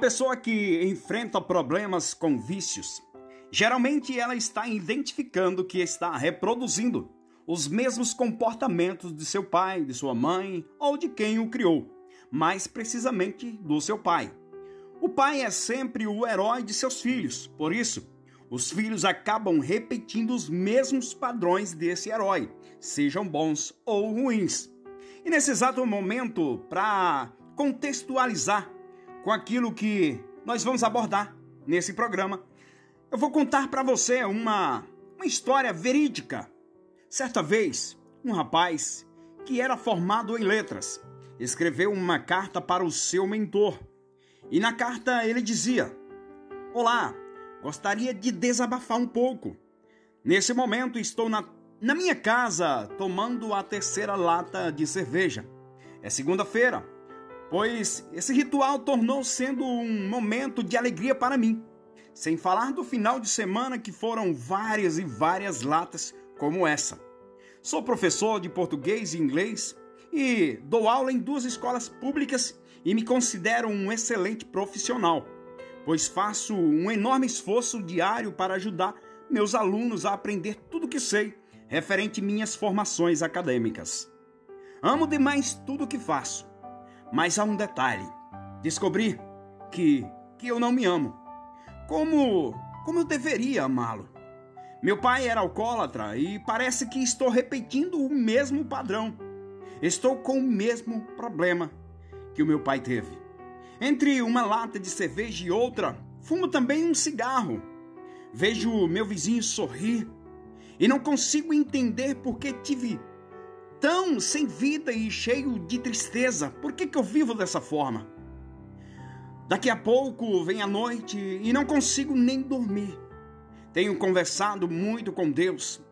pessoa que enfrenta problemas com vícios, geralmente ela está identificando que está reproduzindo os mesmos comportamentos de seu pai, de sua mãe ou de quem o criou, mais precisamente do seu pai. O pai é sempre o herói de seus filhos, por isso, os filhos acabam repetindo os mesmos padrões desse herói, sejam bons ou ruins. E nesse exato momento, para contextualizar com aquilo que nós vamos abordar nesse programa, eu vou contar para você uma, uma história verídica. Certa vez, um rapaz que era formado em letras escreveu uma carta para o seu mentor. E na carta ele dizia: Olá, gostaria de desabafar um pouco. Nesse momento estou na, na minha casa tomando a terceira lata de cerveja. É segunda-feira pois esse ritual tornou sendo um momento de alegria para mim. Sem falar do final de semana que foram várias e várias latas como essa. Sou professor de português e inglês e dou aula em duas escolas públicas e me considero um excelente profissional, pois faço um enorme esforço diário para ajudar meus alunos a aprender tudo que sei referente minhas formações acadêmicas. Amo demais tudo que faço mas há um detalhe. Descobri que que eu não me amo. Como como eu deveria amá-lo. Meu pai era alcoólatra e parece que estou repetindo o mesmo padrão. Estou com o mesmo problema que o meu pai teve. Entre uma lata de cerveja e outra, fumo também um cigarro. Vejo meu vizinho sorrir e não consigo entender por que tive tão sem vida e cheio de tristeza? Por que, que eu vivo dessa forma? Daqui a pouco vem a noite e não consigo nem dormir. Tenho conversado muito com Deus.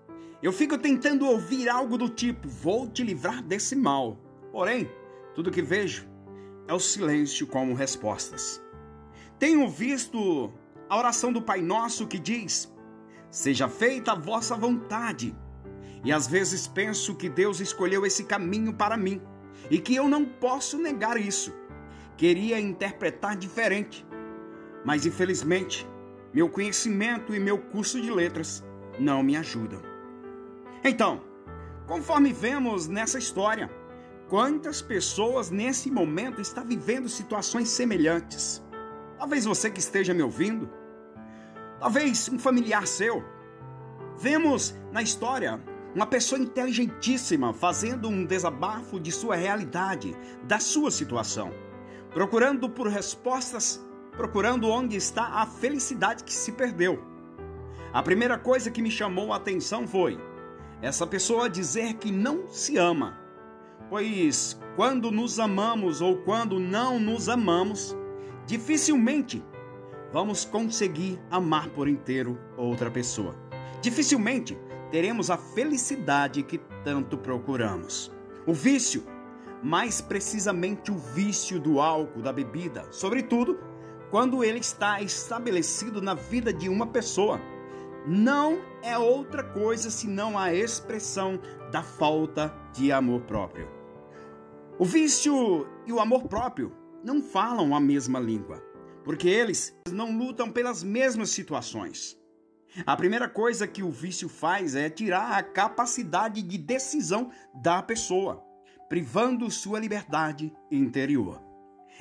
Eu fico tentando ouvir algo do tipo: vou te livrar desse mal. Porém, tudo que vejo é o silêncio como respostas. Tenho visto a oração do Pai Nosso que diz: Seja feita a vossa vontade e às vezes penso que Deus escolheu esse caminho para mim e que eu não posso negar isso. Queria interpretar diferente, mas infelizmente meu conhecimento e meu curso de letras não me ajudam. Então, conforme vemos nessa história, quantas pessoas nesse momento estão vivendo situações semelhantes? Talvez você que esteja me ouvindo, talvez um familiar seu. Vemos na história uma pessoa inteligentíssima fazendo um desabafo de sua realidade, da sua situação, procurando por respostas, procurando onde está a felicidade que se perdeu. A primeira coisa que me chamou a atenção foi essa pessoa dizer que não se ama. Pois quando nos amamos ou quando não nos amamos, dificilmente vamos conseguir amar por inteiro outra pessoa. Dificilmente teremos a felicidade que tanto procuramos. O vício, mais precisamente o vício do álcool, da bebida, sobretudo quando ele está estabelecido na vida de uma pessoa, não é outra coisa senão a expressão da falta de amor próprio. O vício e o amor próprio não falam a mesma língua, porque eles não lutam pelas mesmas situações. A primeira coisa que o vício faz é tirar a capacidade de decisão da pessoa, privando sua liberdade interior.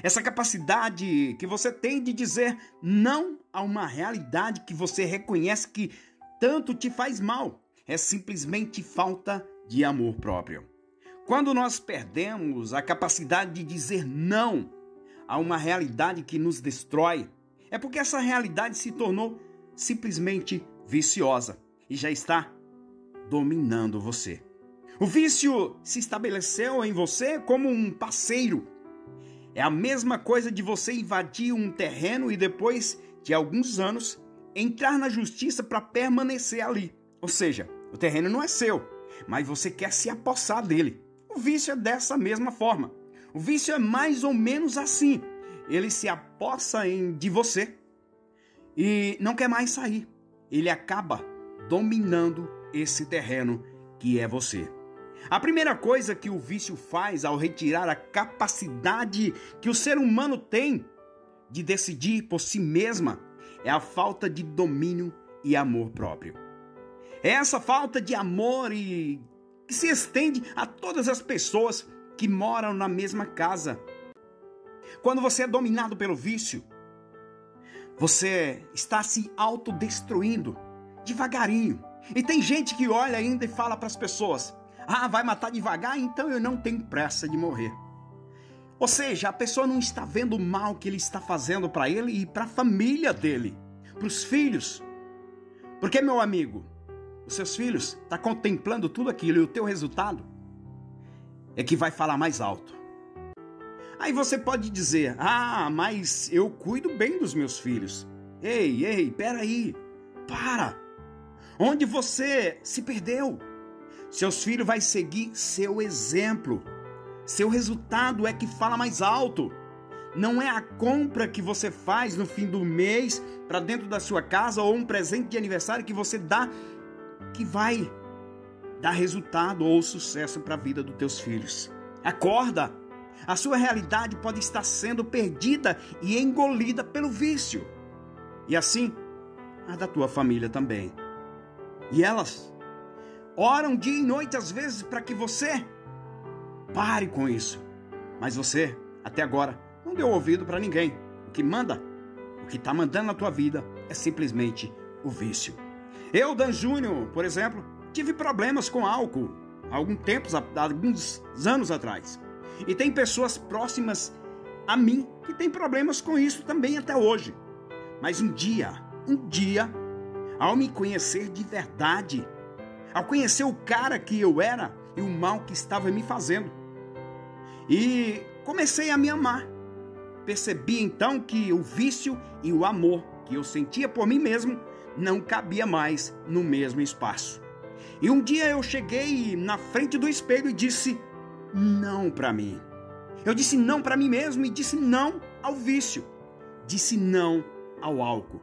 Essa capacidade que você tem de dizer não a uma realidade que você reconhece que tanto te faz mal é simplesmente falta de amor próprio. Quando nós perdemos a capacidade de dizer não a uma realidade que nos destrói, é porque essa realidade se tornou simplesmente viciosa e já está dominando você. O vício se estabeleceu em você como um parceiro. É a mesma coisa de você invadir um terreno e depois de alguns anos entrar na justiça para permanecer ali. Ou seja, o terreno não é seu, mas você quer se apossar dele. O vício é dessa mesma forma. O vício é mais ou menos assim. Ele se apossa em, de você e não quer mais sair. Ele acaba dominando esse terreno que é você. A primeira coisa que o vício faz ao retirar a capacidade que o ser humano tem de decidir por si mesma é a falta de domínio e amor próprio. É essa falta de amor e que se estende a todas as pessoas que moram na mesma casa. Quando você é dominado pelo vício, você está se autodestruindo devagarinho. E tem gente que olha ainda e fala para as pessoas: "Ah, vai matar devagar, então eu não tenho pressa de morrer". Ou seja, a pessoa não está vendo o mal que ele está fazendo para ele e para a família dele, para os filhos. Porque, meu amigo, os seus filhos estão tá contemplando tudo aquilo e o teu resultado é que vai falar mais alto. Aí você pode dizer: Ah, mas eu cuido bem dos meus filhos. Ei, ei, peraí, para. Onde você se perdeu? Seus filhos vai seguir seu exemplo. Seu resultado é que fala mais alto. Não é a compra que você faz no fim do mês para dentro da sua casa ou um presente de aniversário que você dá que vai dar resultado ou sucesso para a vida dos teus filhos. Acorda! A sua realidade pode estar sendo perdida e engolida pelo vício. E assim, a da tua família também. E elas oram dia e noite às vezes para que você Pare com isso. Mas você, até agora, não deu ouvido para ninguém. O que manda, o que está mandando na tua vida é simplesmente o vício. Eu, Dan Júnior, por exemplo, tive problemas com álcool há alguns tempos, há alguns anos atrás. E tem pessoas próximas a mim que têm problemas com isso também até hoje. Mas um dia, um dia, ao me conhecer de verdade, ao conhecer o cara que eu era e o mal que estava me fazendo, e comecei a me amar. Percebi então que o vício e o amor que eu sentia por mim mesmo não cabia mais no mesmo espaço. E um dia eu cheguei na frente do espelho e disse não para mim. Eu disse não para mim mesmo e disse não ao vício. Disse não ao álcool.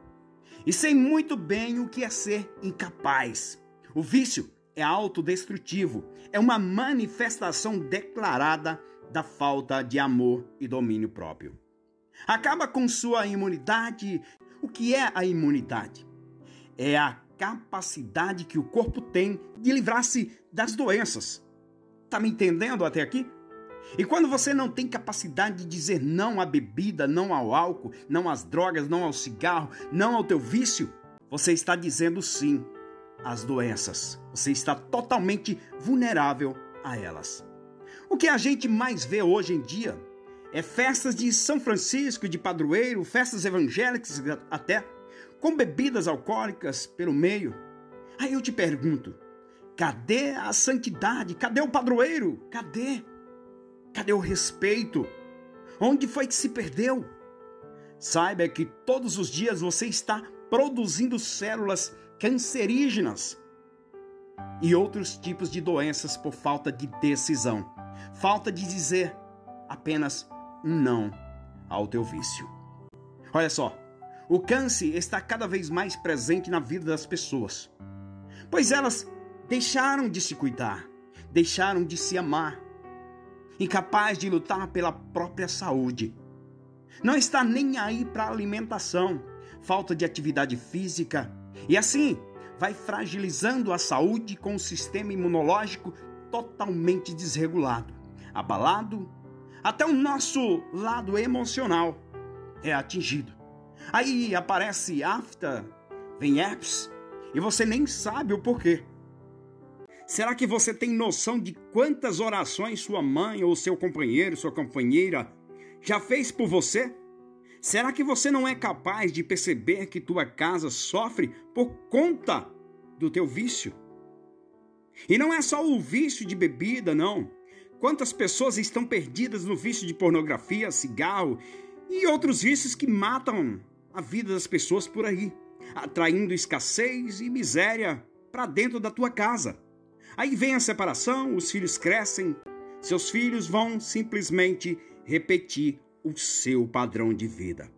E sei muito bem o que é ser incapaz. O vício é autodestrutivo, é uma manifestação declarada da falta de amor e domínio próprio. Acaba com sua imunidade. O que é a imunidade? É a capacidade que o corpo tem de livrar-se das doenças. Tá me entendendo até aqui? E quando você não tem capacidade de dizer não à bebida, não ao álcool, não às drogas, não ao cigarro, não ao teu vício, você está dizendo sim às doenças. Você está totalmente vulnerável a elas. O que a gente mais vê hoje em dia é festas de São Francisco, de padroeiro, festas evangélicas até, com bebidas alcoólicas pelo meio. Aí eu te pergunto: cadê a santidade? Cadê o padroeiro? Cadê? Cadê o respeito? Onde foi que se perdeu? Saiba que todos os dias você está produzindo células cancerígenas e outros tipos de doenças por falta de decisão falta de dizer apenas não ao teu vício. Olha só, o câncer está cada vez mais presente na vida das pessoas, pois elas deixaram de se cuidar, deixaram de se amar, incapaz de lutar pela própria saúde. Não está nem aí para alimentação, falta de atividade física e assim vai fragilizando a saúde com o sistema imunológico totalmente desregulado abalado, até o nosso lado emocional é atingido. Aí aparece afta, vem herpes, e você nem sabe o porquê. Será que você tem noção de quantas orações sua mãe ou seu companheiro, sua companheira já fez por você? Será que você não é capaz de perceber que tua casa sofre por conta do teu vício? E não é só o vício de bebida, não. Quantas pessoas estão perdidas no vício de pornografia, cigarro e outros vícios que matam a vida das pessoas por aí, atraindo escassez e miséria para dentro da tua casa. Aí vem a separação, os filhos crescem, seus filhos vão simplesmente repetir o seu padrão de vida.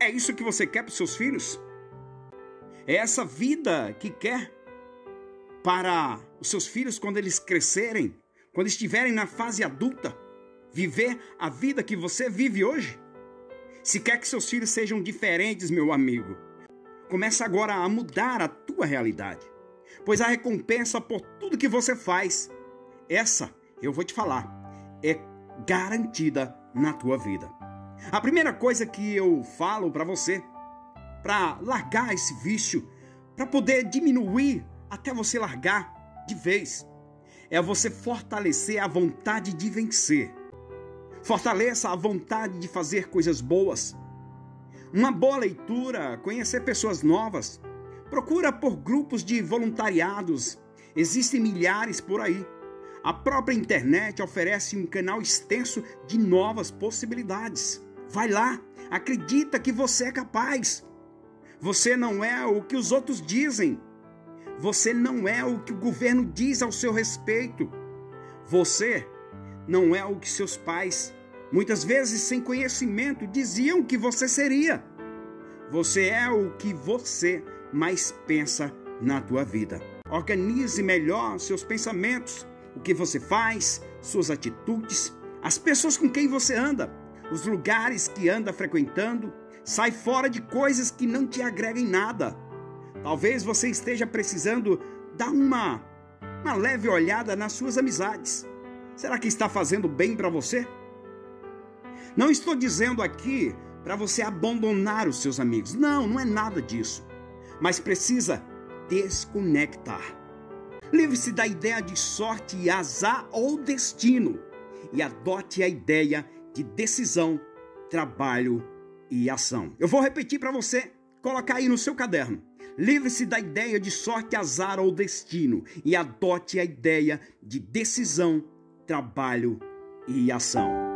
É isso que você quer para os seus filhos? É essa vida que quer para os seus filhos quando eles crescerem? quando estiverem na fase adulta, viver a vida que você vive hoje? Se quer que seus filhos sejam diferentes, meu amigo, começa agora a mudar a tua realidade. Pois a recompensa por tudo que você faz, essa, eu vou te falar, é garantida na tua vida. A primeira coisa que eu falo para você, para largar esse vício, para poder diminuir até você largar de vez, é você fortalecer a vontade de vencer. Fortaleça a vontade de fazer coisas boas. Uma boa leitura, conhecer pessoas novas. Procura por grupos de voluntariados. Existem milhares por aí. A própria internet oferece um canal extenso de novas possibilidades. Vai lá, acredita que você é capaz. Você não é o que os outros dizem. Você não é o que o governo diz ao seu respeito. Você não é o que seus pais, muitas vezes sem conhecimento, diziam que você seria. Você é o que você mais pensa na tua vida. Organize melhor seus pensamentos, o que você faz, suas atitudes, as pessoas com quem você anda, os lugares que anda frequentando. Sai fora de coisas que não te agreguem nada. Talvez você esteja precisando dar uma, uma leve olhada nas suas amizades. Será que está fazendo bem para você? Não estou dizendo aqui para você abandonar os seus amigos. Não, não é nada disso. Mas precisa desconectar. Livre-se da ideia de sorte e azar ou destino e adote a ideia de decisão, trabalho e ação. Eu vou repetir para você colocar aí no seu caderno. Livre-se da ideia de sorte, azar ou destino e adote a ideia de decisão, trabalho e ação.